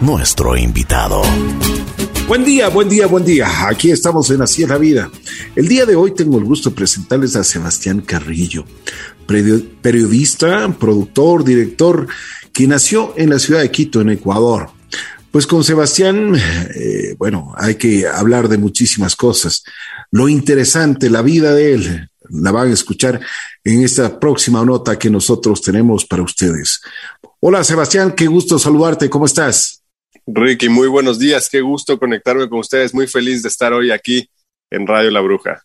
nuestro invitado. Buen día, buen día, buen día. Aquí estamos en Así es la Vida. El día de hoy tengo el gusto de presentarles a Sebastián Carrillo, periodista, productor, director, que nació en la ciudad de Quito, en Ecuador. Pues con Sebastián, eh, bueno, hay que hablar de muchísimas cosas. Lo interesante, la vida de él, la van a escuchar en esta próxima nota que nosotros tenemos para ustedes. Hola Sebastián, qué gusto saludarte, ¿cómo estás? Ricky, muy buenos días. Qué gusto conectarme con ustedes. Muy feliz de estar hoy aquí en Radio La Bruja.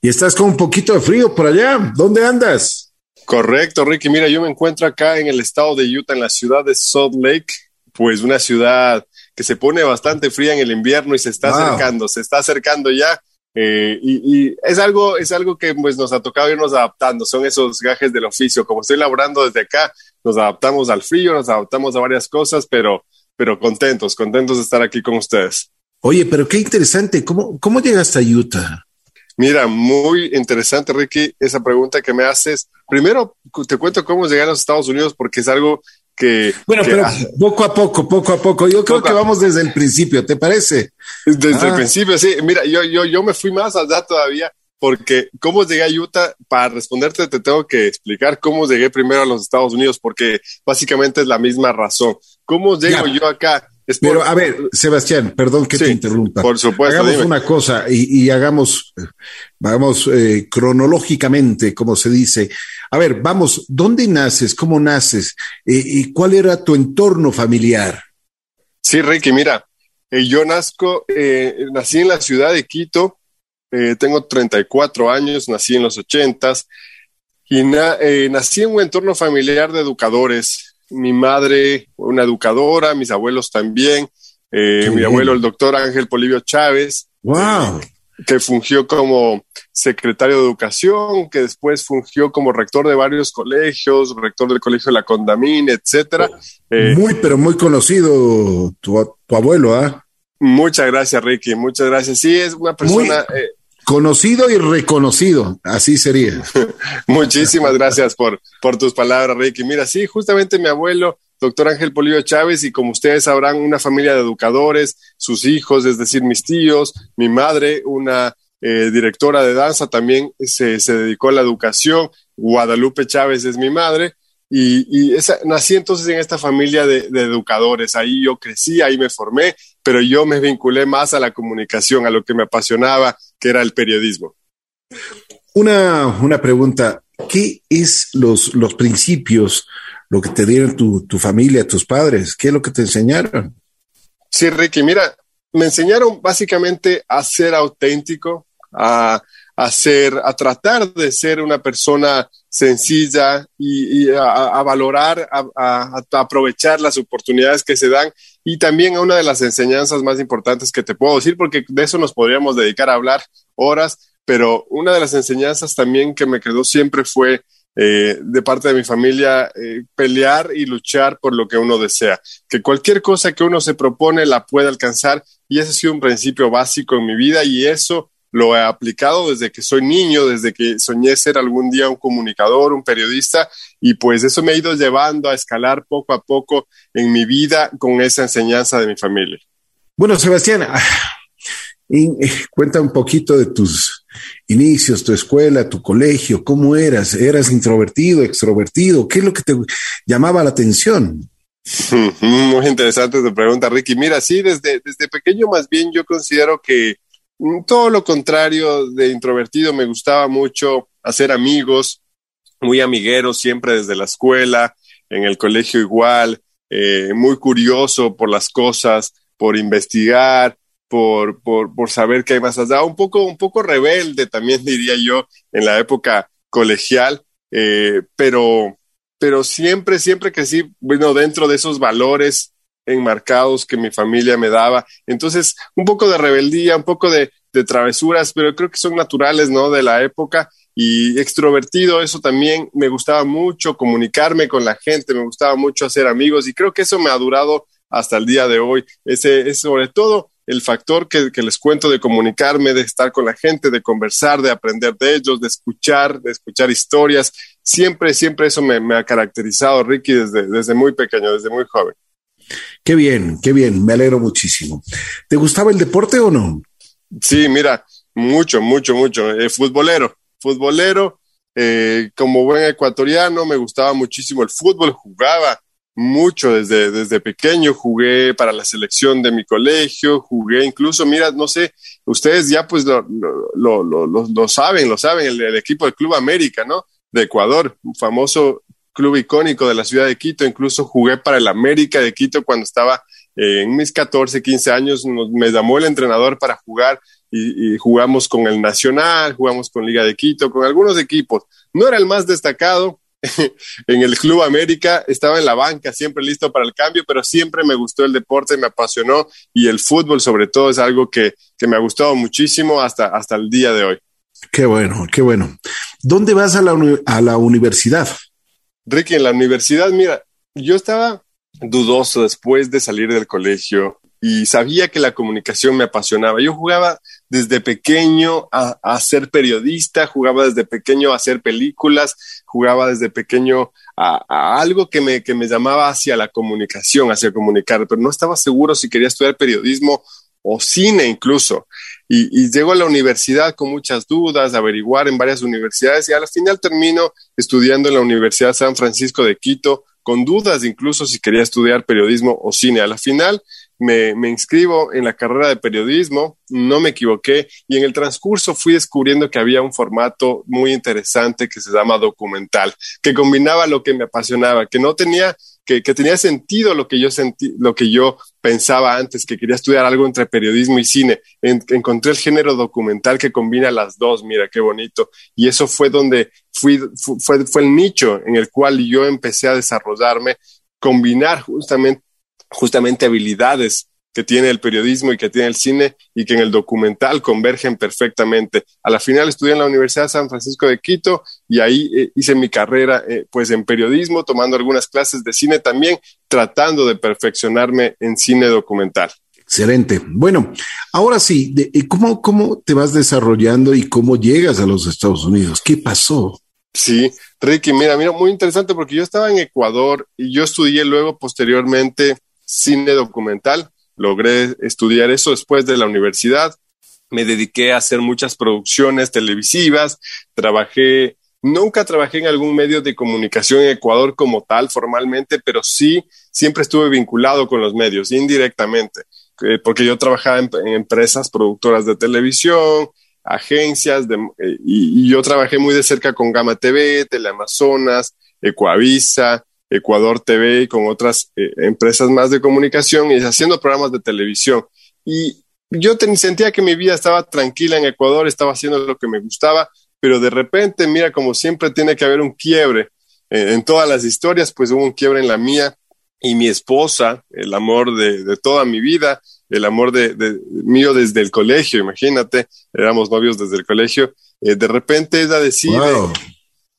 Y estás con un poquito de frío por allá. ¿Dónde andas? Correcto, Ricky. Mira, yo me encuentro acá en el estado de Utah, en la ciudad de Salt Lake, pues una ciudad que se pone bastante fría en el invierno y se está acercando, se está acercando ya. Eh, y, es algo, es algo que pues nos ha tocado irnos adaptando, son esos gajes del oficio. Como estoy laborando desde acá, nos adaptamos al frío, nos adaptamos a varias cosas, pero pero contentos, contentos de estar aquí con ustedes. Oye, pero qué interesante, ¿cómo, cómo llegaste a Utah? Mira, muy interesante, Ricky, esa pregunta que me haces. Primero, te cuento cómo llegué a los Estados Unidos porque es algo que... Bueno, pero poco a poco, poco a poco. Yo creo que vamos desde el principio, ¿te parece? Desde el ah. principio, sí. Mira, yo, yo, yo me fui más allá todavía porque cómo llegué a Utah, para responderte te tengo que explicar cómo llegué primero a los Estados Unidos, porque básicamente es la misma razón. ¿Cómo llego yo acá? Pero a ver, Sebastián, perdón que te interrumpa. Por supuesto. Hagamos una cosa y, hagamos, vamos eh, cronológicamente, como se dice. A ver, vamos, ¿dónde naces? ¿Cómo naces? Eh, ¿Y cuál era tu entorno familiar? Sí, Ricky, mira, eh, yo nazco, nací en la ciudad de Quito, eh, tengo 34 años, nací en los 80 y eh, nací en un entorno familiar de educadores. Mi madre, una educadora, mis abuelos también. Eh, mi abuelo, el doctor Ángel Polivio Chávez. ¡Wow! que fungió como secretario de educación, que después fungió como rector de varios colegios, rector del colegio de la Condamine, etcétera. muy, pero muy conocido tu, abuelo, ¿ah? Muchas gracias, Ricky. Muchas gracias. Sí, es una persona. Eh, conocido y reconocido, así sería. Muchísimas gracias por, por tus palabras, Ricky. Mira, sí, justamente mi abuelo, doctor Ángel Polillo Chávez, y como ustedes sabrán, una familia de educadores, sus hijos, es decir, mis tíos, mi madre, una eh, directora de danza, también se, se dedicó a la educación. Guadalupe Chávez es mi madre. Y, esa, nací entonces en esta familia de, educadores, ahí yo crecí, ahí me formé, pero yo me vinculé más a la comunicación, a lo que me apasionaba, que era el periodismo. Una, una pregunta, ¿qué es los, los principios, lo que te dieron tu, tu familia, tus padres? ¿Qué es lo que te enseñaron? Sí, Ricky, mira, me enseñaron básicamente a ser auténtico, a, a ser, a tratar de ser una persona sencilla y, a, valorar, a, aprovechar las oportunidades que se dan y también a una de las enseñanzas más importantes que te puedo decir, porque de eso nos podríamos dedicar a hablar horas, pero una de las enseñanzas también que me quedó siempre fue eh, de parte de mi familia, eh, pelear y luchar por lo que uno desea, que cualquier cosa que uno se propone la puede alcanzar y ese ha sido un principio básico en mi vida y eso lo he aplicado desde que soy niño, desde que soñé ser algún día un comunicador, un periodista, y pues eso me ha ido llevando a escalar poco a poco en mi vida con esa enseñanza de mi familia. Bueno, Sebastián, ah, eh, cuenta un poquito de tus inicios, tu escuela, tu colegio, ¿cómo eras? ¿Eras introvertido, extrovertido? ¿Qué es lo que te llamaba la atención? Muy interesante tu pregunta, Ricky. Mira, sí, desde, desde pequeño más bien yo considero que todo lo contrario de introvertido, me gustaba mucho hacer amigos, muy amigueros siempre desde la escuela, en el colegio igual, eh, muy curioso por las cosas, por investigar, por, por, por saber qué hay más allá, un poco, un poco rebelde también diría yo en la época colegial, eh, pero, pero siempre, siempre que sí, bueno, dentro de esos valores enmarcados que mi familia me daba. Entonces, un poco de rebeldía, un poco de, travesuras, pero creo que son naturales, ¿no? De la época y extrovertido, eso también me gustaba mucho, comunicarme con la gente, me gustaba mucho hacer amigos y creo que eso me ha durado hasta el día de hoy. Ese es sobre todo el factor que, les cuento de comunicarme, de estar con la gente, de conversar, de aprender de ellos, de escuchar, de escuchar historias. Siempre, siempre eso me, me ha caracterizado, Ricky, desde, desde muy pequeño, desde muy joven. Qué bien, qué bien, me alegro muchísimo. ¿Te gustaba el deporte o no? Sí, mira, mucho, mucho, mucho. Eh, futbolero, futbolero, eh, como buen ecuatoriano, me gustaba muchísimo el fútbol, jugaba mucho desde, desde pequeño, jugué para la selección de mi colegio, jugué incluso, mira, no sé, ustedes ya pues lo, lo, lo, lo saben, lo saben, el, el, equipo del Club América, ¿no? De Ecuador, un famoso club icónico de la ciudad de Quito, incluso jugué para el América de Quito cuando estaba eh, en mis 14, 15 años, nos, me llamó el entrenador para jugar y, y, jugamos con el Nacional, jugamos con Liga de Quito, con algunos equipos. No era el más destacado, en el Club América, estaba en la banca, siempre listo para el cambio, pero siempre me gustó el deporte, me apasionó y el fútbol sobre todo es algo que, que me ha gustado muchísimo hasta, hasta el día de hoy. Qué bueno, qué bueno. ¿Dónde vas a la, a la universidad? Ricky, en la universidad, mira, yo estaba dudoso después de salir del colegio y sabía que la comunicación me apasionaba. Yo jugaba desde pequeño a, a, ser periodista, jugaba desde pequeño a hacer películas, jugaba desde pequeño a, a, algo que me, que me llamaba hacia la comunicación, hacia comunicar, pero no estaba seguro si quería estudiar periodismo o cine incluso. Y, y llego a la universidad con muchas dudas, averiguar en varias universidades y al final termino estudiando en la Universidad San Francisco de Quito, con dudas incluso si quería estudiar periodismo o cine. A la final me, me, inscribo en la carrera de periodismo, no me equivoqué y en el transcurso fui descubriendo que había un formato muy interesante que se llama documental, que combinaba lo que me apasionaba, que no tenía que, tenía sentido lo que yo sentí, lo que yo pensaba antes, que quería estudiar algo entre periodismo y cine. En, encontré el género documental que combina las dos, mira qué bonito. Y eso fue donde fui, fue, fue el nicho en el cual yo empecé a desarrollarme, combinar justamente, justamente habilidades que tiene el periodismo y que tiene el cine y que en el documental convergen perfectamente. A la final estudié en la Universidad de San Francisco de Quito y ahí eh, hice mi carrera eh, pues en periodismo, tomando algunas clases de cine también, tratando de perfeccionarme en cine documental. Excelente. Bueno, ahora sí, de, ¿cómo, ¿cómo te vas desarrollando y cómo llegas a los Estados Unidos? ¿Qué pasó? Sí, Ricky, mira, mira, muy interesante porque yo estaba en Ecuador y yo estudié luego posteriormente cine documental logré estudiar eso después de la universidad. Me dediqué a hacer muchas producciones televisivas, trabajé, nunca trabajé en algún medio de comunicación en Ecuador como tal formalmente, pero sí siempre estuve vinculado con los medios indirectamente, eh, porque yo trabajaba en, empresas productoras de televisión, agencias, eh, y, y, yo trabajé muy de cerca con Gama TV, Teleamazonas, Ecuavisa, Ecuador TV y con otras eh, empresas más de comunicación y haciendo programas de televisión. Y yo sentía que mi vida estaba tranquila en Ecuador, estaba haciendo lo que me gustaba, pero de repente, mira, como siempre tiene que haber un quiebre eh, en todas las historias, pues hubo un quiebre en la mía y mi esposa, el amor de, de toda mi vida, el amor de, de, mío desde el colegio, imagínate, éramos novios desde el colegio, eh, de repente ella decide wow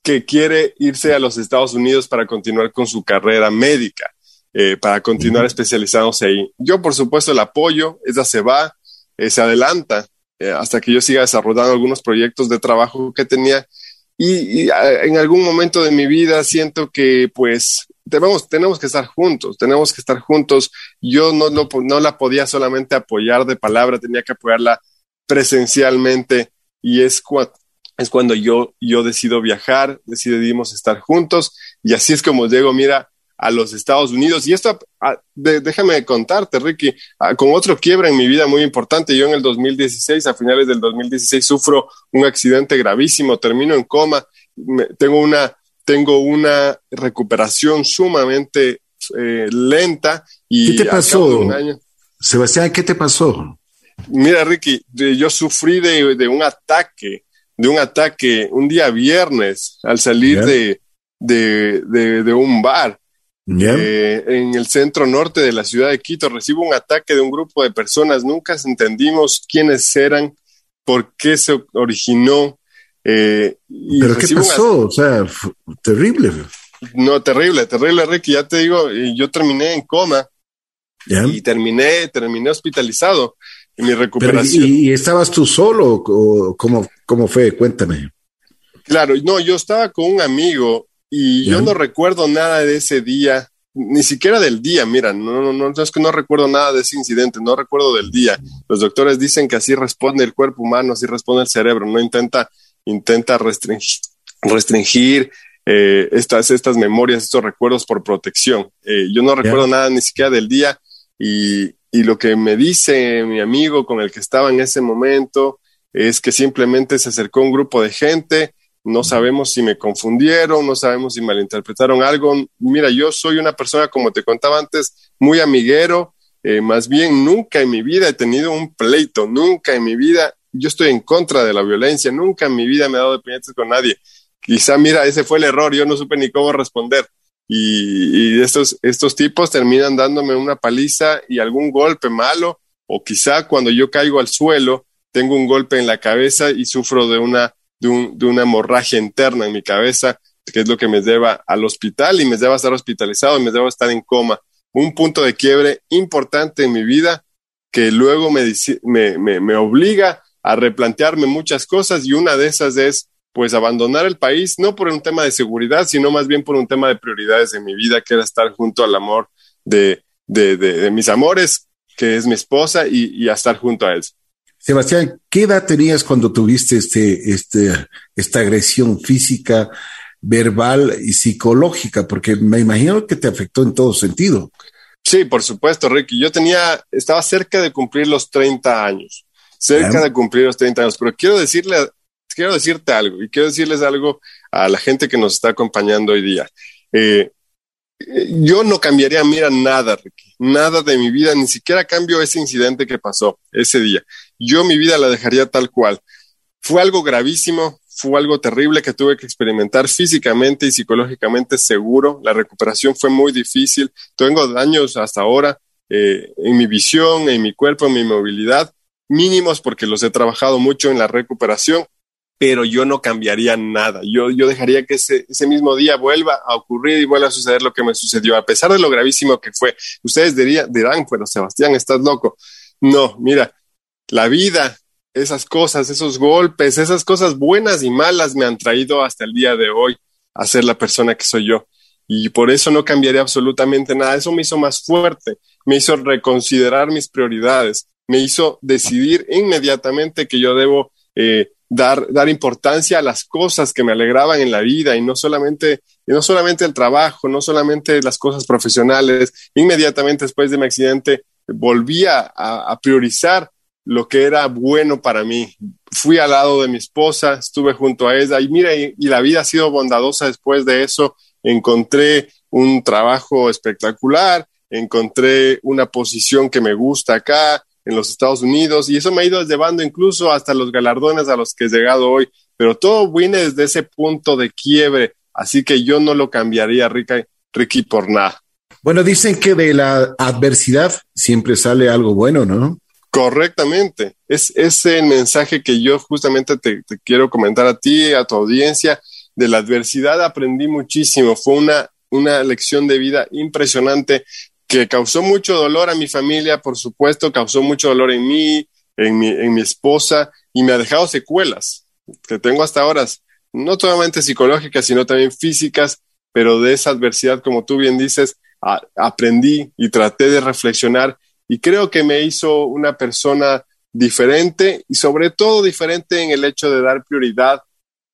que quiere irse a los Estados Unidos para continuar con su carrera médica, eh, para continuar especializándose ahí. Yo, por supuesto, el apoyo, ella se va, eh, se adelanta eh, hasta que yo siga desarrollando algunos proyectos de trabajo que tenía. Y, y en algún momento de mi vida siento que, pues, tenemos, tenemos que estar juntos, tenemos que estar juntos. Yo no, no, no la podía solamente apoyar de palabra, tenía que apoyarla presencialmente. Y es cuando es cuando yo, yo decido viajar, decidimos estar juntos y así es como llego, mira, a los Estados Unidos. Y esto, a, de, déjame contarte, Ricky, a, con otro quiebra en mi vida muy importante. Yo en el 2016, a finales del 2016, sufro un accidente gravísimo, termino en coma, me, tengo, una, tengo una recuperación sumamente eh, lenta. Y ¿Qué te pasó? Sebastián, ¿qué te pasó? Mira, Ricky, yo sufrí de, de un ataque de un ataque un día viernes al salir de, de, de, de, un bar eh, en el centro norte de la ciudad de Quito. Recibo un ataque de un grupo de personas. Nunca entendimos quiénes eran, por qué se originó. Eh, y ¿Pero qué pasó? O sea, terrible. No, terrible, terrible, Ricky. Ya te digo, yo terminé en coma y terminé, terminé hospitalizado mi recuperación. Pero, ¿y, ¿y, estabas tú solo o cómo, cómo fue? Cuéntame. Claro, no, yo estaba con un amigo y ¿Ya? yo no recuerdo nada de ese día. ni siquiera del día, mira, no, no, no, es que no recuerdo nada de ese incidente, no recuerdo del día. Los doctores dicen que así responde el cuerpo humano, así responde el cerebro, no intenta, intenta restringir, restringir eh, estas, estas memorias, estos recuerdos por protección. Eh, yo no recuerdo nada ni siquiera del día y, y lo que me dice mi amigo con el que estaba en ese momento es que simplemente se acercó un grupo de gente, no sabemos si me confundieron, no sabemos si malinterpretaron algo. Mira, yo soy una persona, como te contaba antes, muy amiguero, eh, más bien nunca en mi vida he tenido un pleito, nunca en mi vida, yo estoy en contra de la violencia, nunca en mi vida me he dado de puñetes con nadie. Quizá, mira, ese fue el error, yo no supe ni cómo responder. Y, estos, estos tipos terminan dándome una paliza y algún golpe malo, o quizá cuando yo caigo al suelo, tengo un golpe en la cabeza y sufro de una de, un, de una hemorragia interna en mi cabeza, que es lo que me lleva al hospital y me lleva a estar hospitalizado y me lleva a estar en coma. Un punto de quiebre importante en mi vida que luego me, me, me, obliga a replantearme muchas cosas y una de esas es pues abandonar el país, no por un tema de seguridad, sino más bien por un tema de prioridades en mi vida, que era estar junto al amor de, de, de, mis amores, que es mi esposa, y, y a estar junto a él. Sebastián, ¿qué edad tenías cuando tuviste este, este, esta agresión física, verbal y psicológica? Porque me imagino que te afectó en todo sentido. Sí, por supuesto, Ricky. Yo tenía, estaba cerca de cumplir los 30 años, cerca de cumplir los 30 años, pero quiero decirle, quiero decirte algo y quiero decirles algo a la gente que nos está acompañando hoy día. Eh, yo no cambiaría, mira, nada, Ricky, nada de mi vida, ni siquiera cambio ese incidente que pasó ese día yo mi vida la dejaría tal cual. Fue algo gravísimo, fue algo terrible que tuve que experimentar físicamente y psicológicamente seguro. La recuperación fue muy difícil. Tengo daños hasta ahora eh, en mi visión, en mi cuerpo, en mi movilidad, mínimos porque los he trabajado mucho en la recuperación, pero yo no cambiaría nada. Yo, yo dejaría que ese, ese mismo día vuelva a ocurrir y vuelva a suceder lo que me sucedió, a pesar de lo gravísimo que fue. Ustedes dirían, dirán, bueno, Sebastián, estás loco. No, mira, la vida, esas cosas, esos golpes, esas cosas buenas y malas me han traído hasta el día de hoy a ser la persona que soy yo. Y por eso no cambiaría absolutamente nada. Eso me hizo más fuerte, me hizo reconsiderar mis prioridades, me hizo decidir inmediatamente que yo debo eh, dar, dar importancia a las cosas que me alegraban en la vida y no solamente, y no solamente el trabajo, no solamente las cosas profesionales. Inmediatamente después de mi accidente volví a priorizar lo que era bueno para mí. Fui al lado de mi esposa, estuve junto a ella y mira, y, la vida ha sido bondadosa después de eso. Encontré un trabajo espectacular, encontré una posición que me gusta acá en los Estados Unidos y eso me ha ido llevando incluso hasta los galardones a los que he llegado hoy. Pero todo viene desde ese punto de quiebre, así que yo no lo cambiaría, Ricky, Ricky por nada. Bueno, dicen que de la adversidad siempre sale algo bueno, ¿no? Correctamente. Es ese mensaje que yo justamente te, quiero comentar a ti, a tu audiencia. De la adversidad aprendí muchísimo. Fue una, una lección de vida impresionante que causó mucho dolor a mi familia, por supuesto, causó mucho dolor en mí, en mi, en mi esposa y me ha dejado secuelas que tengo hasta ahora, no solamente psicológicas, sino también físicas, pero de esa adversidad, como tú bien dices, aprendí y traté de reflexionar y creo que me hizo una persona diferente y sobre todo diferente en el hecho de dar prioridad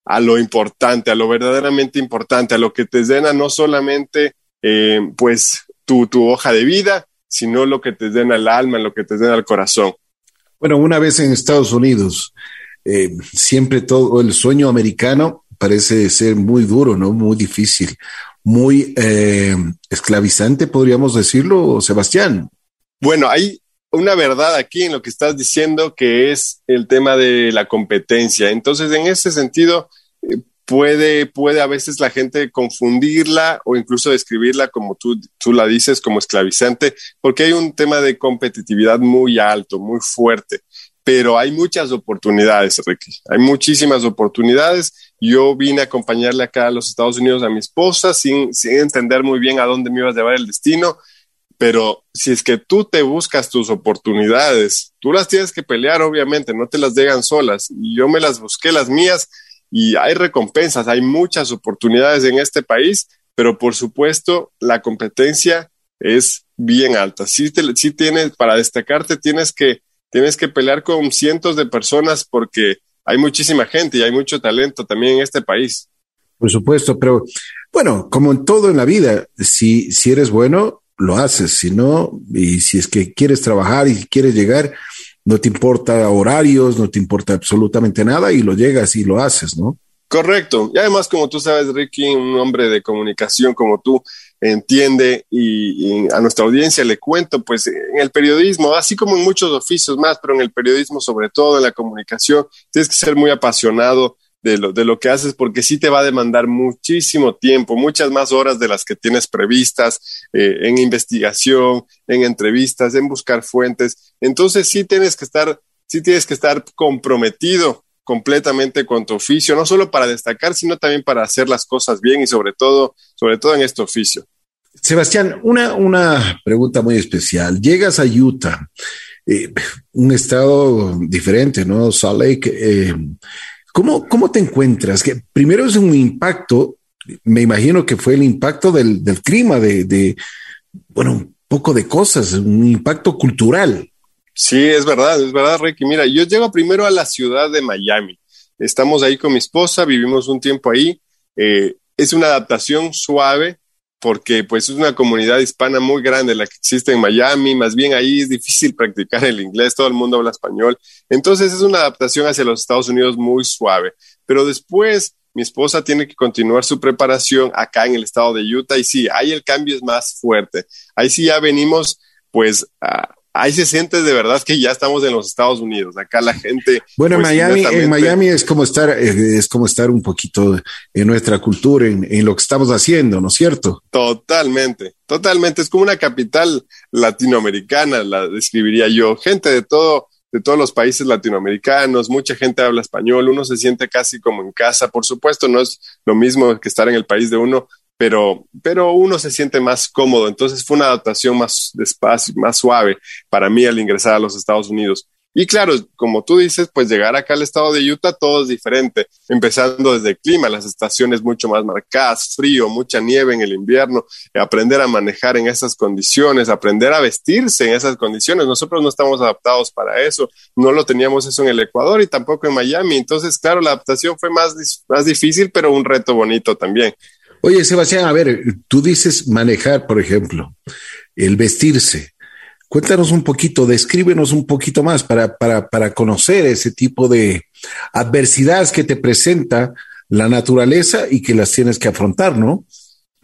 a lo importante, a lo verdaderamente importante, a lo que te llena no solamente eh, pues tu, tu, hoja de vida, sino lo que te llena el alma, lo que te llena el corazón. Bueno, una vez en Estados Unidos, eh, siempre todo el sueño americano parece ser muy duro, ¿no? Muy difícil, muy eh, esclavizante, podríamos decirlo, Sebastián. Bueno, hay una verdad aquí en lo que estás diciendo que es el tema de la competencia. Entonces, en ese sentido, puede, puede a veces la gente confundirla o incluso describirla como tú, tú la dices, como esclavizante, porque hay un tema de competitividad muy alto, muy fuerte. Pero hay muchas oportunidades, Ricky. Hay muchísimas oportunidades. Yo vine a acompañarle acá a los Estados Unidos a mi esposa sin, sin entender muy bien a dónde me iba a llevar el destino pero si es que tú te buscas tus oportunidades, tú las tienes que pelear, obviamente, no te las llegan solas. Y yo me las busqué las mías y hay recompensas, hay muchas oportunidades en este país pero por supuesto la competencia es bien alta. Si, si tienes, para destacarte tienes que, tienes que pelear con cientos de personas porque hay muchísima gente y hay mucho talento también en este país. Por supuesto, pero bueno, como en todo en la vida, si, si eres bueno, lo haces, si no, y si es que quieres trabajar y quieres llegar, no te importa horarios, no te importa absolutamente nada y lo llegas y lo haces, ¿no? Correcto. Y además, como tú sabes, Ricky, un hombre de comunicación como tú, entiende y, a nuestra audiencia le cuento, pues en el periodismo, así como en muchos oficios más, pero en el periodismo sobre todo, en la comunicación, tienes que ser muy apasionado de lo, de lo que haces porque sí te va a demandar muchísimo tiempo, muchas más horas de las que tienes previstas eh, en investigación, en entrevistas, en buscar fuentes. Entonces sí tienes que estar, sí tienes que estar comprometido completamente con tu oficio, no solo para destacar, sino también para hacer las cosas bien y sobre todo, sobre todo en este oficio. Sebastián, una, una pregunta muy especial. Llegas a Utah, eh, un estado diferente, ¿no? Salt Lake. Eh, ¿cómo, ¿Cómo te encuentras? Que primero es un impacto, me imagino que fue el impacto del, del clima, de, de, bueno, un poco de cosas, un impacto cultural. Sí, es verdad, es verdad, Ricky. Mira, yo llego primero a la ciudad de Miami. Estamos ahí con mi esposa, vivimos un tiempo ahí. Eh, es una adaptación suave porque pues es una comunidad hispana muy grande la que existe en Miami, más bien ahí es difícil practicar el inglés, todo el mundo habla español. Entonces es una adaptación hacia los Estados Unidos muy suave. Pero después mi esposa tiene que continuar su preparación acá en el estado de Utah y sí, ahí el cambio es más fuerte. Ahí sí ya venimos pues a ahí se siente de verdad que ya estamos en los Estados Unidos. Acá la gente. Bueno, pues, Miami, en Miami es como estar, eh, es como estar un poquito en nuestra cultura, en, en, lo que estamos haciendo, ¿no es cierto? Totalmente, totalmente. Es como una capital latinoamericana, la describiría yo. Gente de todo, de todos los países latinoamericanos, mucha gente habla español, uno se siente casi como en casa. Por supuesto, no es lo mismo que estar en el país de uno, pero, pero uno se siente más cómodo. Entonces fue una adaptación más despacio, más suave para mí al ingresar a los Estados Unidos. Y claro, como tú dices, pues llegar acá al estado de Utah todo es diferente, empezando desde el clima, las estaciones mucho más marcadas, frío, mucha nieve en el invierno, aprender a manejar en esas condiciones, aprender a vestirse en esas condiciones. Nosotros no estamos adaptados para eso, no lo teníamos eso en el Ecuador y tampoco en Miami. Entonces, claro, la adaptación fue más, más difícil, pero un reto bonito también. Oye, Sebastián, a ver, tú dices manejar, por ejemplo, el vestirse. Cuéntanos un poquito, descríbenos un poquito más para, para, para conocer ese tipo de adversidades que te presenta la naturaleza y que las tienes que afrontar, ¿no?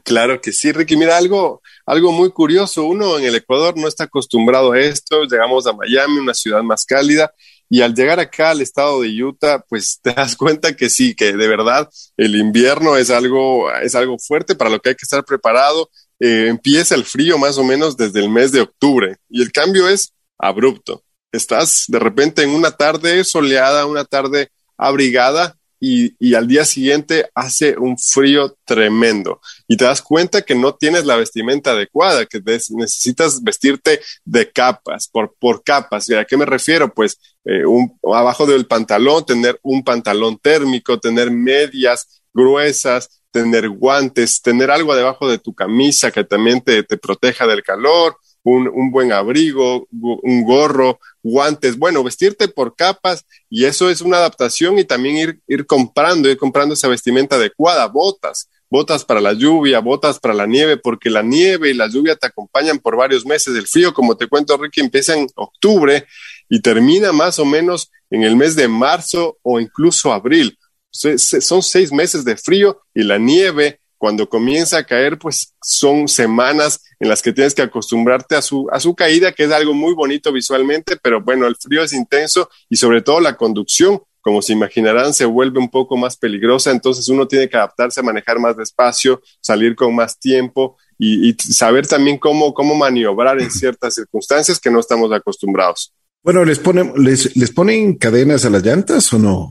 Claro que sí, Ricky. Mira, algo, algo muy curioso. Uno en el Ecuador no está acostumbrado a esto. Llegamos a Miami, una ciudad más cálida, y al llegar acá al estado de Utah, pues te das cuenta que sí, que de verdad el invierno es algo, es algo fuerte para lo que hay que estar preparado. Eh, empieza el frío más o menos desde el mes de octubre y el cambio es abrupto. Estás de repente en una tarde soleada, una tarde abrigada y, al día siguiente hace un frío tremendo y te das cuenta que no tienes la vestimenta adecuada, que necesitas vestirte de capas, por, por capas. ¿Y a qué me refiero? Pues eh, un, abajo del pantalón, tener un pantalón térmico, tener medias gruesas, tener guantes, tener algo debajo de tu camisa que también te proteja del calor, un, buen abrigo, un gorro, guantes, bueno, vestirte por capas y eso es una adaptación y también ir, ir comprando, ir comprando esa vestimenta adecuada, botas, botas para la lluvia, botas para la nieve, porque la nieve y la lluvia te acompañan por varios meses. El frío, como te cuento, Ricky, empieza en octubre y termina más o menos en el mes de marzo o incluso abril. Son seis meses de frío y la nieve cuando comienza a caer, pues son semanas en las que tienes que acostumbrarte a su, a su caída, que es algo muy bonito visualmente, pero bueno, el frío es intenso y sobre todo la conducción, como se imaginarán, se vuelve un poco más peligrosa, entonces uno tiene que adaptarse a manejar más despacio, salir con más tiempo y, saber también cómo, cómo maniobrar en ciertas circunstancias que no estamos acostumbrados. Bueno, ¿les ponen, les, les ponen cadenas a las llantas o no?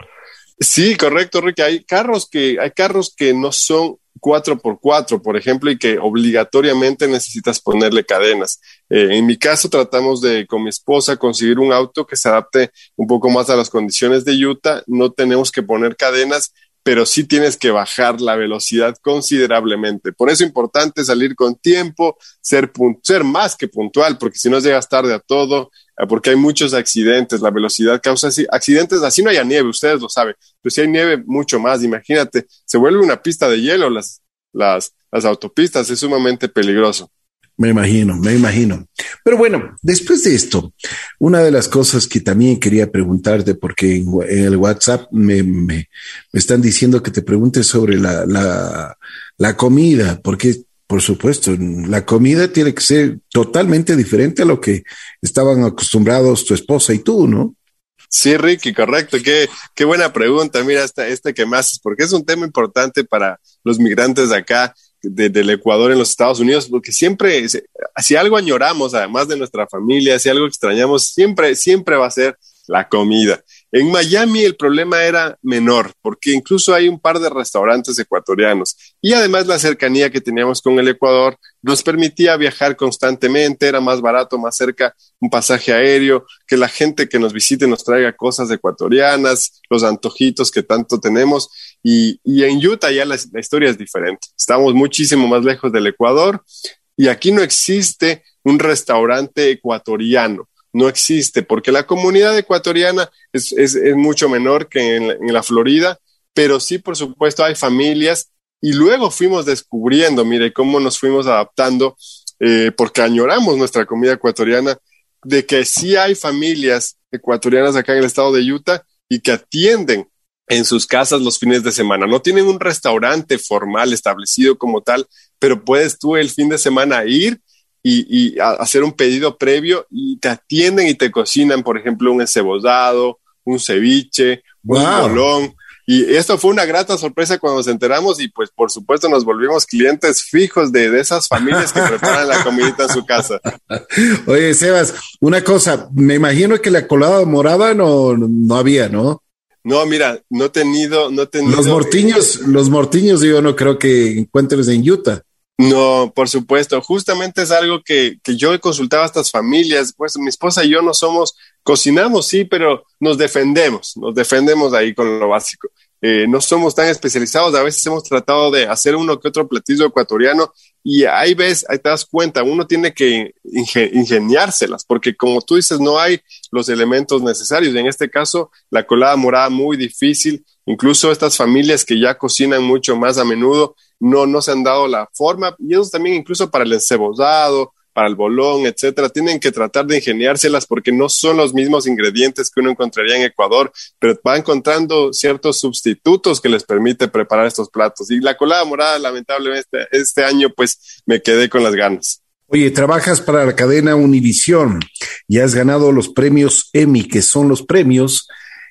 Sí, correcto, Ricky. Hay carros que, hay carros que no son 4x4, por ejemplo, y que obligatoriamente necesitas ponerle cadenas. Eh, en mi caso, tratamos de, con mi esposa, conseguir un auto que se adapte un poco más a las condiciones de Utah. No tenemos que poner cadenas pero sí tienes que bajar la velocidad considerablemente. Por eso es importante salir con tiempo, ser, ser más que puntual, porque si no llegas tarde a todo, eh, porque hay muchos accidentes, la velocidad causa accidentes, así no haya nieve, ustedes lo saben, pero si hay nieve, mucho más, imagínate, se vuelve una pista de hielo las, las, las autopistas, es sumamente peligroso. Me imagino, me imagino. Pero bueno, después de esto, una de las cosas que también quería preguntarte, porque en, el WhatsApp me, me, están diciendo que te preguntes sobre la, la, la comida, porque por supuesto, la comida tiene que ser totalmente diferente a lo que estaban acostumbrados tu esposa y tú, ¿no? Sí, Ricky, correcto. Qué, qué buena pregunta. Mira, esta, este que más haces, porque es un tema importante para los migrantes de acá del Ecuador en los Estados Unidos, porque siempre, si algo añoramos, además de nuestra familia, si algo extrañamos, siempre, siempre va a ser la comida. En Miami el problema era menor, porque incluso hay un par de restaurantes ecuatorianos y además la cercanía que teníamos con el Ecuador nos permitía viajar constantemente, era más barato, más cerca un pasaje aéreo, que la gente que nos visite nos traiga cosas ecuatorianas, los antojitos que tanto tenemos y, en Utah ya la, la historia es diferente. Estamos muchísimo más lejos del Ecuador y aquí no existe un restaurante ecuatoriano no existe, porque la comunidad ecuatoriana es, mucho menor que en, la Florida, pero sí, por supuesto, hay familias y luego fuimos descubriendo, mire, cómo nos fuimos adaptando, eh, porque añoramos nuestra comida ecuatoriana, de que sí hay familias ecuatorianas acá en el estado de Utah y que atienden en sus casas los fines de semana. No tienen un restaurante formal establecido como tal, pero puedes tú el fin de semana ir y, hacer un pedido previo y te atienden y te cocinan, por ejemplo, un encebozado, un ceviche, un bolón. Y esto fue una grata sorpresa cuando nos enteramos y pues por supuesto nos volvimos clientes fijos de, de esas familias que preparan la comidita en su casa. Oye, Sebas, una cosa, me imagino que la colada morada no, no había, ¿no? No, mira, no he tenido, no he tenido. Los mortiños, los mortiños yo no creo que encuentres en Utah. No, por supuesto. Justamente es algo que, que yo he consultado a estas familias. Pues mi esposa y yo no somos, cocinamos, sí, pero nos defendemos, nos defendemos ahí con lo básico. Eh, no somos tan especializados. A veces hemos tratado de hacer uno que otro platillo ecuatoriano y ahí ves, ahí te das cuenta, uno tiene que ingeniárselas, porque como tú dices, no hay los elementos necesarios. En este caso, la colada morada muy difícil. Incluso estas familias que ya cocinan mucho más a menudo, no, no se han dado la forma y eso también incluso para el encebozado, para el bolón, etcétera, tienen que tratar de ingeniárselas porque no son los mismos ingredientes que uno encontraría en Ecuador, pero va encontrando ciertos sustitutos que les permite preparar estos platos. Y la colada morada, lamentablemente, este año, pues me quedé con las ganas. Oye, trabajas para la cadena Univisión y has ganado los premios Emmy, que son los premios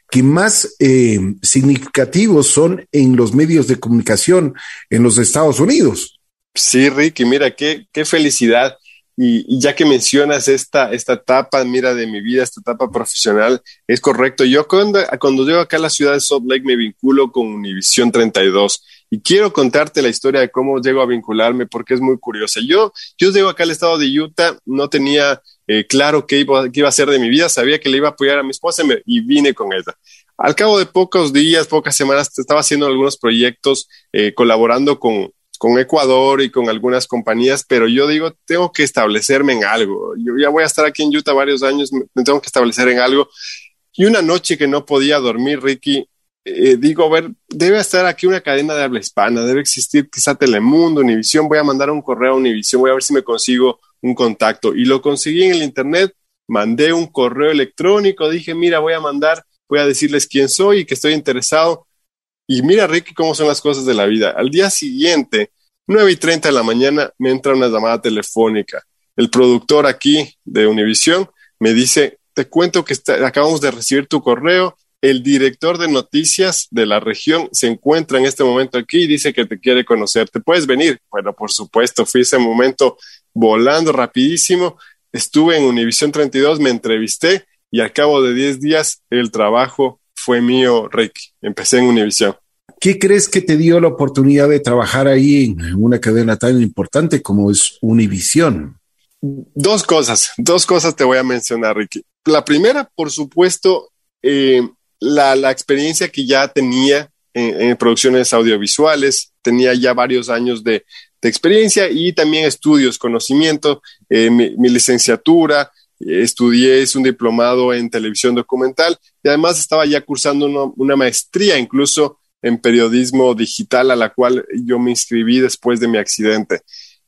que más eh, significativos son en los medios de comunicación en los Estados Unidos. Sí, Ricky, mira, qué, qué felicidad. Y, ya que mencionas esta, esta etapa, mira, de mi vida, esta etapa profesional, es correcto. Yo cuando, cuando llego acá a la ciudad de Salt Lake me vinculo con Univision 32 y quiero contarte la historia de cómo llego a vincularme porque es muy curiosa. Yo, yo llego acá al estado de Utah, no tenía eh, claro qué iba, qué iba a hacer de mi vida, sabía que le iba a apoyar a mi esposa y, vine con ella. Al cabo de pocos días, pocas semanas, estaba haciendo algunos proyectos, eh, colaborando con, con Ecuador y con algunas compañías, pero yo digo, tengo que establecerme en algo. Yo ya voy a estar aquí en Utah varios años, me tengo que establecer en algo. Y una noche que no podía dormir, Ricky, eh, digo, a ver, debe estar aquí una cadena de habla hispana, debe existir quizá Telemundo, Univisión, voy a mandar un correo a Univisión, voy a ver si me consigo un contacto. Y lo conseguí en el Internet, mandé un correo electrónico, dije, mira, voy a mandar, voy a decirles quién soy y que estoy interesado. Y mira, Ricky, cómo son las cosas de la vida. Al día siguiente, 9 y 30 de la mañana, me entra una llamada telefónica. El productor aquí de Univisión me dice, te cuento que acabamos de recibir tu correo. El director de noticias de la región se encuentra en este momento aquí y dice que te quiere conocer. ¿Te puedes venir? Bueno, por supuesto, fui ese momento volando rapidísimo. Estuve en Univisión 32, me entrevisté y al cabo de 10 días el trabajo fue mío, Rick. Empecé en Univisión. ¿Qué crees que te dio la oportunidad de trabajar ahí en una cadena tan importante como es Univisión? Dos cosas, dos cosas te voy a mencionar, Ricky. La primera, por supuesto, eh, la, la, experiencia que ya tenía en, producciones audiovisuales, tenía ya varios años de, experiencia y también estudios, conocimiento, eh, mi, licenciatura, estudié, es un diplomado en televisión documental y además estaba ya cursando una maestría incluso en periodismo digital a la cual yo me inscribí después de mi accidente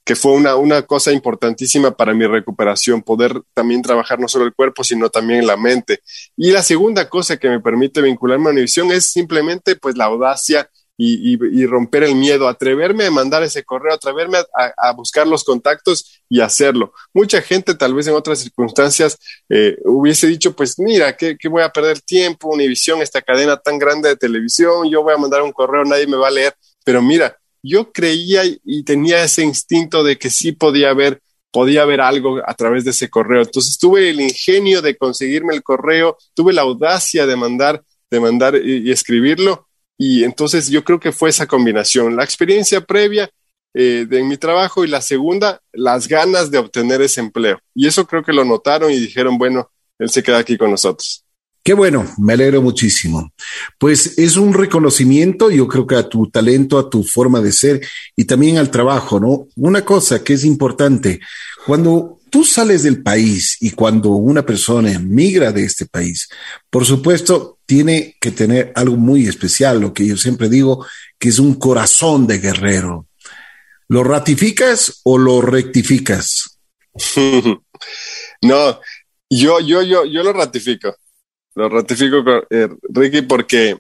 que fue una, una cosa importantísima para mi recuperación, poder también trabajar no solo el cuerpo, sino también la mente. Y la segunda cosa que me permite vincularme a Univisión es simplemente pues la audacia y, y, romper el miedo, atreverme a mandar ese correo, atreverme a, buscar los contactos y hacerlo. Mucha gente tal vez en otras circunstancias eh, hubiese dicho, pues mira, ¿qué, ¿qué, voy a perder tiempo? Univisión, esta cadena tan grande de televisión, yo voy a mandar un correo, nadie me va a leer. Pero mira, yo creía y tenía ese instinto de que sí podía haber, podía haber algo a través de ese correo. Entonces tuve el ingenio de conseguirme el correo, tuve la audacia de mandar, de mandar y, escribirlo. Y entonces yo creo que fue esa combinación, la experiencia previa eh, de mi trabajo y la segunda, las ganas de obtener ese empleo. Y eso creo que lo notaron y dijeron, bueno, él se queda aquí con nosotros. Qué bueno, me alegro muchísimo. Pues es un reconocimiento, yo creo que a tu talento, a tu forma de ser y también al trabajo, ¿no? Una cosa que es importante, cuando tú sales del país y cuando una persona migra de este país, por supuesto, tiene que tener algo muy especial, lo que yo siempre digo, que es un corazón de guerrero. ¿Lo ratificas o lo rectificas? no, yo, yo, yo, yo lo ratifico lo ratifico, eh, Ricky, porque,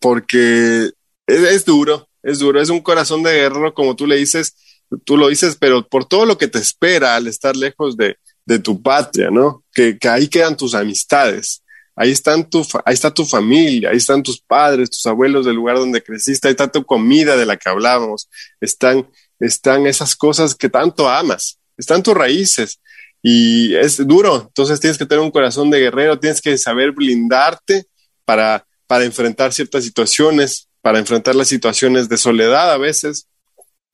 porque es, duro, es duro, es un corazón de guerrero, como tú le dices, tú lo dices, pero por todo lo que te espera al estar lejos de, tu patria, ¿no? Que, ahí quedan tus amistades, ahí, están tu, ahí está tu familia, ahí están tus padres, tus abuelos del lugar donde creciste, ahí está tu comida de la que hablábamos, están, están esas cosas que tanto amas, están tus raíces y es duro, entonces tienes que tener un corazón de guerrero, tienes que saber blindarte para, para enfrentar ciertas situaciones, para enfrentar las situaciones de soledad a veces,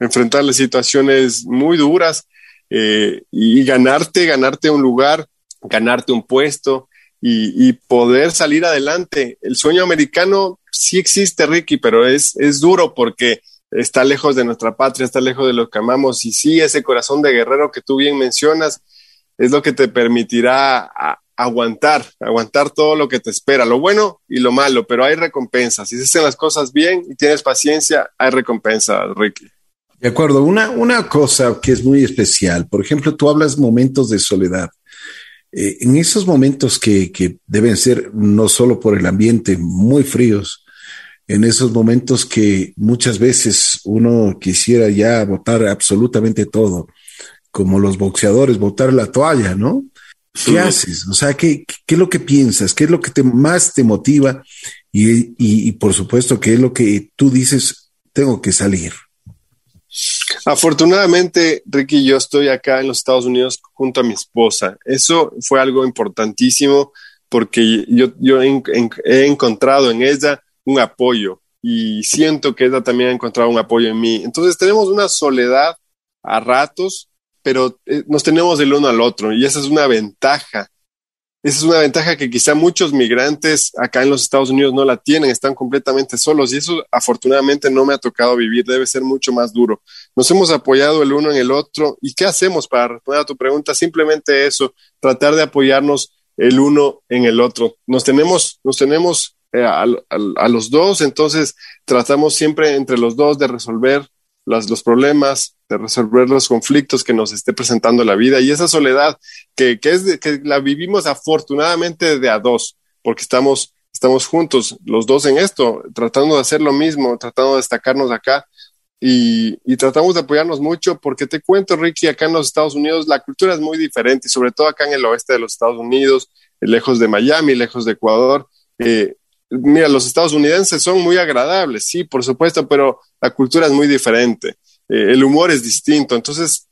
enfrentar las situaciones muy duras eh, y ganarte, ganarte un lugar, ganarte un puesto y, poder salir adelante. El sueño americano sí existe, Ricky, pero es, es duro porque está lejos de nuestra patria, está lejos de lo que amamos y sí, ese corazón de guerrero que tú bien mencionas es lo que te permitirá aguantar, aguantar todo lo que te espera, lo bueno y lo malo, pero hay recompensas. Si se hacen las cosas bien y tienes paciencia, hay recompensa, Ricky. De acuerdo, una, una cosa que es muy especial, por ejemplo, tú hablas momentos de soledad. Eh, en esos momentos que, que deben ser no solo por el ambiente muy fríos, en esos momentos que muchas veces uno quisiera ya votar absolutamente todo, como los boxeadores, botar la toalla, ¿no? ¿Qué haces? O sea, ¿qué, ¿qué, es lo que piensas? ¿Qué es lo que te, más te motiva? Y, y, por supuesto, ¿qué es lo que tú dices? Tengo que salir. Afortunadamente, Ricky, yo estoy acá en los Estados Unidos junto a mi esposa. Eso fue algo importantísimo porque yo, yo he encontrado en ella un apoyo y siento que ella también ha encontrado un apoyo en mí. Entonces tenemos una soledad a ratos, pero eh, nos tenemos del uno al otro y esa es una ventaja. Esa es una ventaja que quizá muchos migrantes acá en los Estados Unidos no la tienen, están completamente solos y eso afortunadamente no me ha tocado vivir, debe ser mucho más duro. Nos hemos apoyado el uno en el otro y ¿qué hacemos para responder a tu pregunta? Simplemente eso, tratar de apoyarnos el uno en el otro. Nos tenemos, nos tenemos eh, a, a, los dos, entonces tratamos siempre entre los dos de resolver los problemas, de resolver los conflictos que nos esté presentando la vida y esa soledad que, que es que la vivimos afortunadamente de a dos, porque estamos, estamos juntos los dos en esto, tratando de hacer lo mismo, tratando de destacarnos acá y, y, tratamos de apoyarnos mucho porque te cuento, Ricky, acá en los Estados Unidos la cultura es muy diferente, sobre todo acá en el oeste de los Estados Unidos, lejos de Miami, lejos de Ecuador. Eh, mira, los estadounidenses son muy agradables, sí, por supuesto, pero la cultura es muy diferente, eh, el humor es distinto, entonces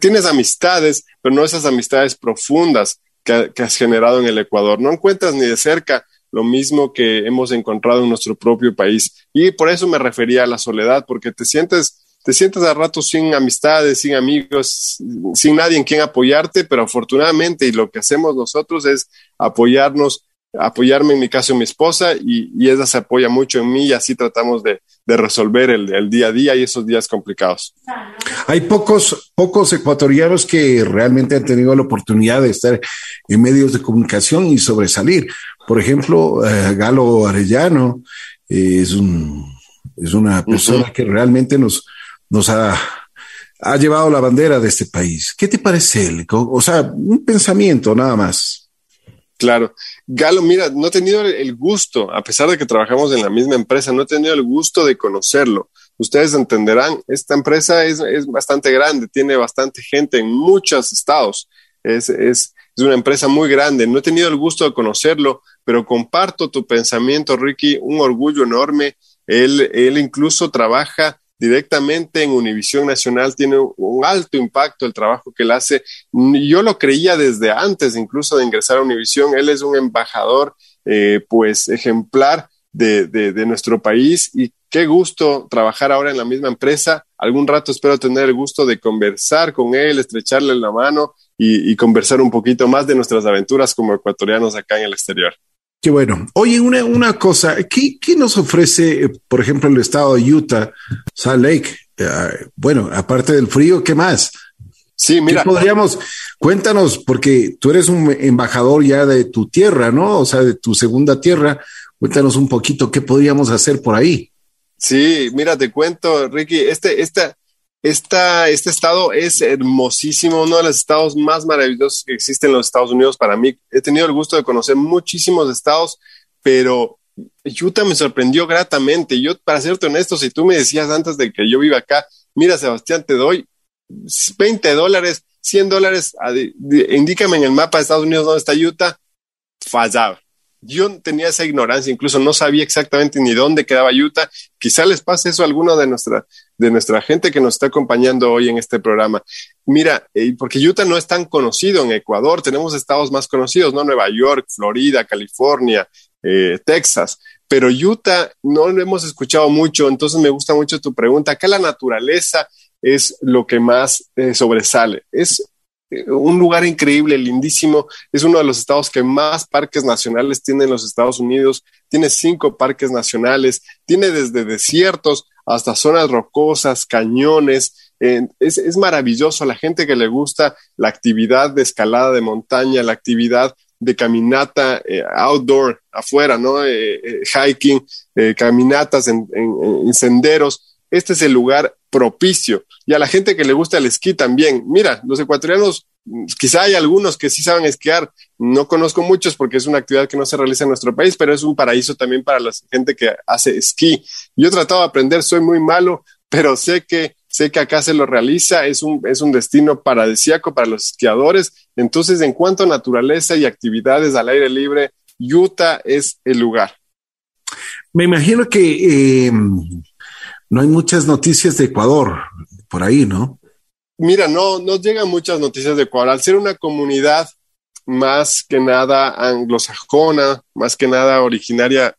tienes amistades, pero no esas amistades profundas que, has generado en el Ecuador, no encuentras ni de cerca lo mismo que hemos encontrado en nuestro propio país. Y por eso me refería a la soledad, porque te sientes, te sientes a rato sin amistades, sin amigos, sin nadie en quien apoyarte, pero afortunadamente, y lo que hacemos nosotros es apoyarnos apoyarme en mi caso mi esposa y, ella se apoya mucho en mí y así tratamos de, resolver el, día a día y esos días complicados. Hay pocos, pocos ecuatorianos que realmente han tenido la oportunidad de estar en medios de comunicación y sobresalir. Por ejemplo, eh, Galo Arellano eh, es, un, es una persona que realmente nos, nos ha, ha llevado la bandera de este país. ¿Qué te parece él? O sea, un pensamiento nada más. Claro. Galo, mira, no he tenido el gusto, a pesar de que trabajamos en la misma empresa, no he tenido el gusto de conocerlo. Ustedes entenderán, esta empresa es, bastante grande, tiene bastante gente en muchos estados. Es, es, es una empresa muy grande. No he tenido el gusto de conocerlo, pero comparto tu pensamiento, Ricky, un orgullo enorme. Él, él incluso trabaja directamente en Univisión Nacional tiene un alto impacto el trabajo que él hace. Yo lo creía desde antes incluso de ingresar a Univisión. Él es un embajador, eh, pues, ejemplar de, de, nuestro país y qué gusto trabajar ahora en la misma empresa. Algún rato espero tener el gusto de conversar con él, estrecharle la mano y conversar un poquito más de nuestras aventuras como ecuatorianos acá en el exterior. Qué bueno. Oye, una, una cosa, ¿qué, ¿qué, nos ofrece, eh, por ejemplo, el estado de Utah, Salt Lake? Eh, bueno, aparte del frío, ¿qué más? Sí, mira. podríamos, cuéntanos, porque tú eres un embajador ya de tu tierra, ¿no? O sea, de tu segunda tierra. Cuéntanos un poquito qué podríamos hacer por ahí. Sí, mira, te cuento, Ricky, este, esta, este estado es hermosísimo, uno de los estados más maravillosos que existen en los Estados Unidos para mí. He tenido el gusto de conocer muchísimos estados, pero Utah me sorprendió gratamente. Yo, para serte honesto, si tú me decías antes de que yo viva acá, mira, Sebastián, te doy 20 dólares, 100 dólares, indícame en el mapa de Estados Unidos dónde está Utah, fallaba yo tenía esa ignorancia, incluso no sabía exactamente ni dónde quedaba Utah. Quizá les pase eso a alguno de nuestra, de nuestra gente que nos está acompañando hoy en este programa. Mira, eh, porque Utah no es tan conocido en Ecuador, tenemos estados más conocidos, ¿no? Nueva York, Florida, California, eh, Texas, pero Utah no lo hemos escuchado mucho, entonces me gusta mucho tu pregunta. Acá la naturaleza es lo que más eh, sobresale. Es un lugar increíble, lindísimo. Es uno de los estados que más parques nacionales tiene en los Estados Unidos. Tiene cinco parques nacionales. Tiene desde desiertos hasta zonas rocosas, cañones. es, es, maravilloso. La gente que le gusta la actividad de escalada de montaña, la actividad de caminata eh, outdoor, afuera, ¿no? Eh, eh, hiking, caminatas en, en senderos. Este es el lugar propicio. Y a la gente que le gusta el esquí también. Mira, los ecuatorianos, quizá hay algunos que sí saben esquiar. No conozco muchos porque es una actividad que no se realiza en nuestro país, pero es un paraíso también para la gente que hace esquí. Yo he tratado de aprender, soy muy malo, pero sé que sé que acá se lo realiza, es un, es un destino paradisíaco para los esquiadores. Entonces, en cuanto a naturaleza y actividades al aire libre, Utah es el lugar. Me imagino que eh, no hay muchas noticias de Ecuador por ahí, ¿no? Mira, no nos llegan muchas noticias de Ecuador. Al ser una comunidad más que nada anglosajona, más que nada originaria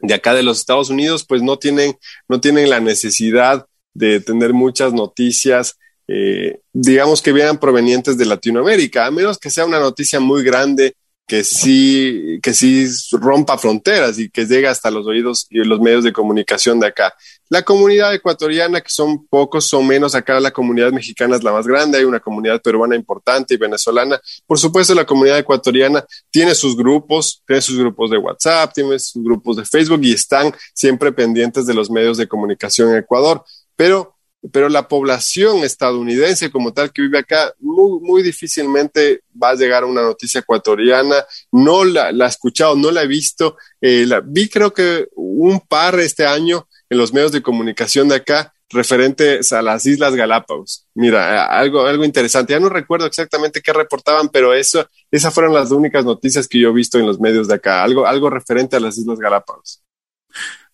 de acá de los Estados Unidos, pues no tienen, no tienen la necesidad de tener muchas noticias, eh, digamos que vean provenientes de Latinoamérica, a menos que sea una noticia muy grande que sí, que sí rompa fronteras y que llegue hasta los oídos y los medios de comunicación de acá. La comunidad ecuatoriana, que son pocos, son menos, acá la comunidad mexicana es la más grande, hay una comunidad peruana importante y venezolana. Por supuesto, la comunidad ecuatoriana tiene sus grupos, tiene sus grupos de WhatsApp, tiene sus grupos de Facebook y están siempre pendientes de los medios de comunicación en Ecuador. Pero pero la población estadounidense como tal que vive acá muy, muy difícilmente va a llegar a una noticia ecuatoriana. No la, la he escuchado, no la he visto. Eh, la, vi creo que un par este año en los medios de comunicación de acá referentes a las Islas Galápagos. Mira, algo, algo interesante. Ya no recuerdo exactamente qué reportaban, pero eso, esas fueron las únicas noticias que yo he visto en los medios de acá, algo, algo referente a las Islas Galápagos.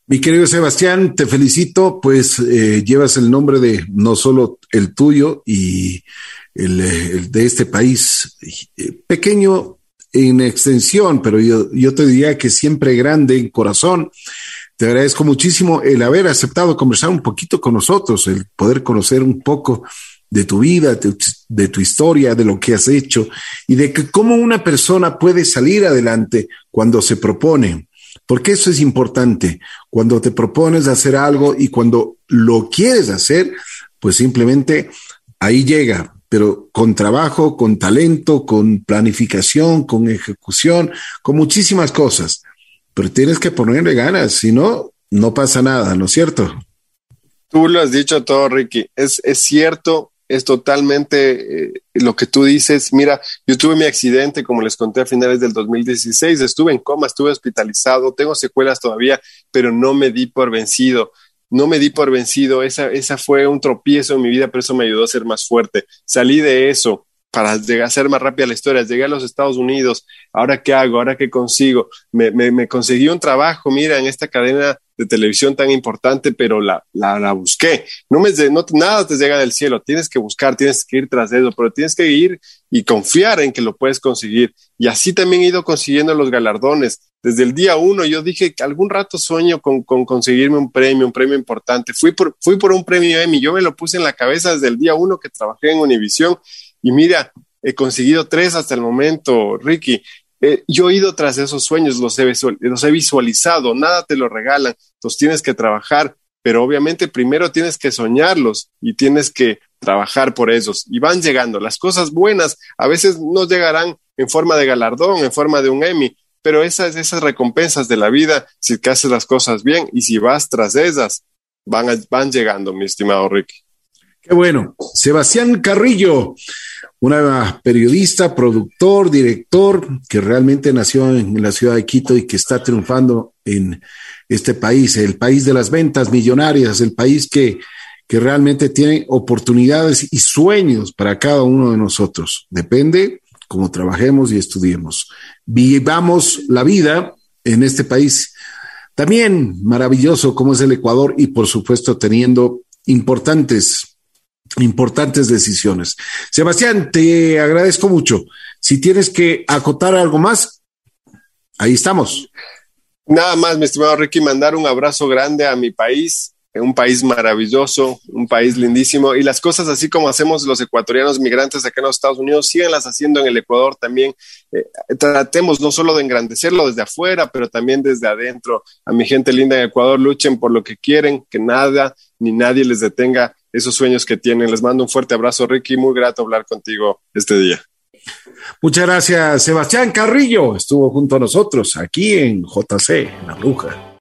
Mi querido Sebastián, te felicito, pues eh, llevas el nombre de no solo el tuyo y el, el de este país, eh, pequeño en extensión, pero yo, yo te diría que siempre grande en corazón. Te agradezco muchísimo el haber aceptado conversar un poquito con nosotros, el poder conocer un poco de tu vida, de, de, tu historia, de lo que has hecho y de que cómo una persona puede salir adelante cuando se propone. Porque eso es importante. Cuando te propones hacer algo y cuando lo quieres hacer, pues simplemente ahí llega, pero con trabajo, con talento, con planificación, con ejecución, con muchísimas cosas. Pero tienes que ponerle ganas, si no, no pasa nada, ¿no es cierto? Tú lo has dicho todo, Ricky. Es, es cierto, es totalmente eh, lo que tú dices. Mira, yo tuve mi accidente, como les conté a finales del 2016, estuve en coma, estuve hospitalizado, tengo secuelas todavía, pero no me di por vencido. No me di por vencido, esa, esa fue un tropiezo en mi vida, pero eso me ayudó a ser más fuerte. Salí de eso, para llegar, hacer más rápida la historia. Llegué a los Estados Unidos, ¿ahora qué hago? ¿Ahora qué consigo? Me, me, me conseguí un trabajo, mira, en esta cadena de televisión tan importante, pero la, la, busqué. No me, no, nada te llega del cielo, tienes que buscar, tienes que ir tras eso, pero tienes que ir y confiar en que lo puedes conseguir. Y así también he ido consiguiendo los galardones. Desde el día uno yo dije que algún rato sueño con, con conseguirme un premio, un premio importante. Fui por, fui por un premio Emmy, yo me lo puse en la cabeza desde el día uno que trabajé en Univisión y mira, he conseguido tres hasta el momento, Ricky. Eh, yo he ido tras esos sueños, los he, visualizado, nada te lo regalan, los tienes que trabajar, pero obviamente primero tienes que soñarlos y tienes que trabajar por ellos. Y van llegando. Las cosas buenas a veces no llegarán en forma de galardón, en forma de un Emmy, pero esas, esas recompensas de la vida, si que haces las cosas bien y si vas tras ellas, van, van llegando, mi estimado Ricky. Qué bueno. Sebastián Carrillo, una periodista, productor, director, que realmente nació en la ciudad de Quito y que está triunfando en este país, el país de las ventas millonarias, el país que, que realmente tiene oportunidades y sueños para cada uno de nosotros. Depende cómo trabajemos y estudiemos. Vivamos la vida en este país también maravilloso como es el Ecuador y por supuesto teniendo importantes importantes decisiones. Sebastián, te agradezco mucho. Si tienes que acotar algo más, ahí estamos. Nada más, mi estimado Ricky, mandar un abrazo grande a mi país, un país maravilloso, un país lindísimo, y las cosas así como hacemos los ecuatorianos migrantes acá en los Estados Unidos, síganlas haciendo en el Ecuador también. Eh, tratemos no solo de engrandecerlo desde afuera, pero también desde adentro. A mi gente linda en Ecuador, luchen por lo que quieren, que nada ni nadie les detenga esos sueños que tienen. Les mando un fuerte abrazo, Ricky. Muy grato hablar contigo este día. Muchas gracias, Sebastián Carrillo. Estuvo junto a nosotros aquí en JC, en La Bruja.